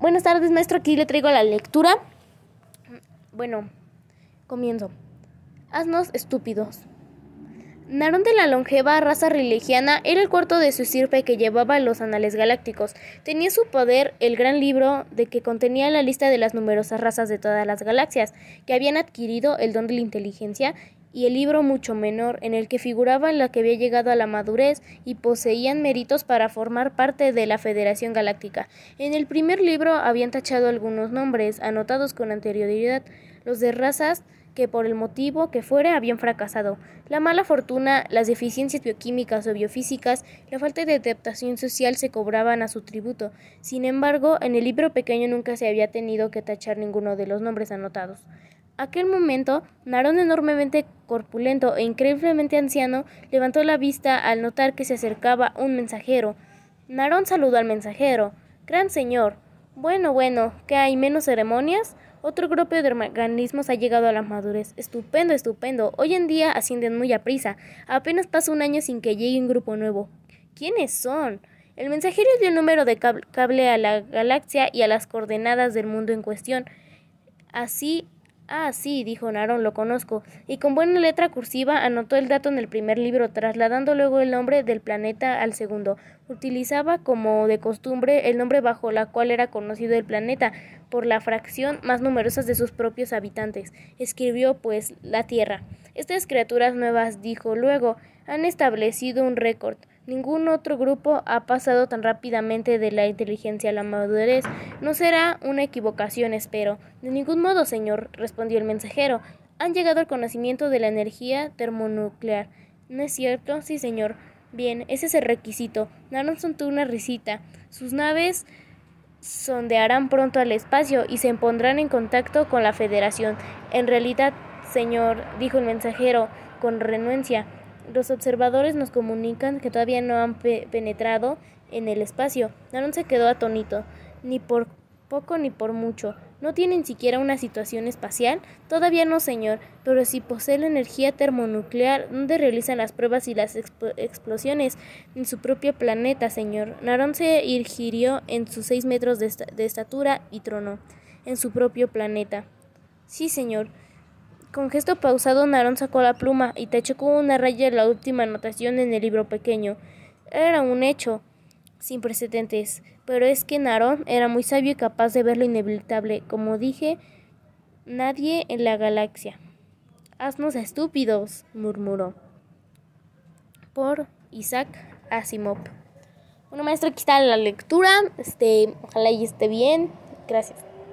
Buenas tardes, maestro. Aquí le traigo la lectura. Bueno, comienzo. Asnos estúpidos. Narón de la longeva raza religiana era el cuarto de su sirpe que llevaba los anales galácticos. Tenía su poder el gran libro de que contenía la lista de las numerosas razas de todas las galaxias que habían adquirido el don de la inteligencia y el libro mucho menor en el que figuraba la que había llegado a la madurez y poseían méritos para formar parte de la Federación Galáctica. En el primer libro habían tachado algunos nombres anotados con anterioridad, los de razas que por el motivo que fuera habían fracasado. La mala fortuna, las deficiencias bioquímicas o biofísicas, la falta de adaptación social se cobraban a su tributo. Sin embargo, en el libro pequeño nunca se había tenido que tachar ninguno de los nombres anotados. Aquel momento, Narón, enormemente corpulento e increíblemente anciano, levantó la vista al notar que se acercaba un mensajero. Narón saludó al mensajero. Gran señor. Bueno, bueno, ¿qué hay menos ceremonias? Otro grupo de organismos ha llegado a la madurez. Estupendo, estupendo. Hoy en día ascienden muy a prisa. Apenas pasa un año sin que llegue un grupo nuevo. ¿Quiénes son? El mensajero dio el número de cable a la galaxia y a las coordenadas del mundo en cuestión. Así Ah, sí, dijo Narón, lo conozco, y con buena letra cursiva anotó el dato en el primer libro, trasladando luego el nombre del planeta al segundo. Utilizaba, como de costumbre, el nombre bajo la cual era conocido el planeta, por la fracción más numerosa de sus propios habitantes. Escribió, pues, la Tierra. Estas criaturas nuevas, dijo luego, han establecido un récord. Ningún otro grupo ha pasado tan rápidamente de la inteligencia a la madurez. No será una equivocación, espero. De ningún modo, señor, respondió el mensajero. Han llegado al conocimiento de la energía termonuclear. ¿No es cierto? Sí, señor. Bien, ese es el requisito. Naron tuvo una risita. Sus naves sondearán pronto al espacio y se pondrán en contacto con la Federación. En realidad, señor, dijo el mensajero con renuencia, los observadores nos comunican que todavía no han penetrado en el espacio. Naron se quedó atónito. Ni por poco ni por mucho. ¿No tienen siquiera una situación espacial? Todavía no, señor, pero si posee la energía termonuclear, ¿dónde realizan las pruebas y las explosiones? En su propio planeta, señor. Narón se irgirió en sus seis metros de estatura y tronó. En su propio planeta. Sí, señor. Con gesto pausado, Narón sacó la pluma y tachó con una raya la última anotación en el libro pequeño. Era un hecho sin precedentes, pero es que Narón era muy sabio y capaz de ver lo inevitable. Como dije, nadie en la galaxia. Haznos estúpidos, murmuró. Por Isaac Asimov. Bueno, maestro, aquí está la lectura. Este, ojalá esté bien. Gracias.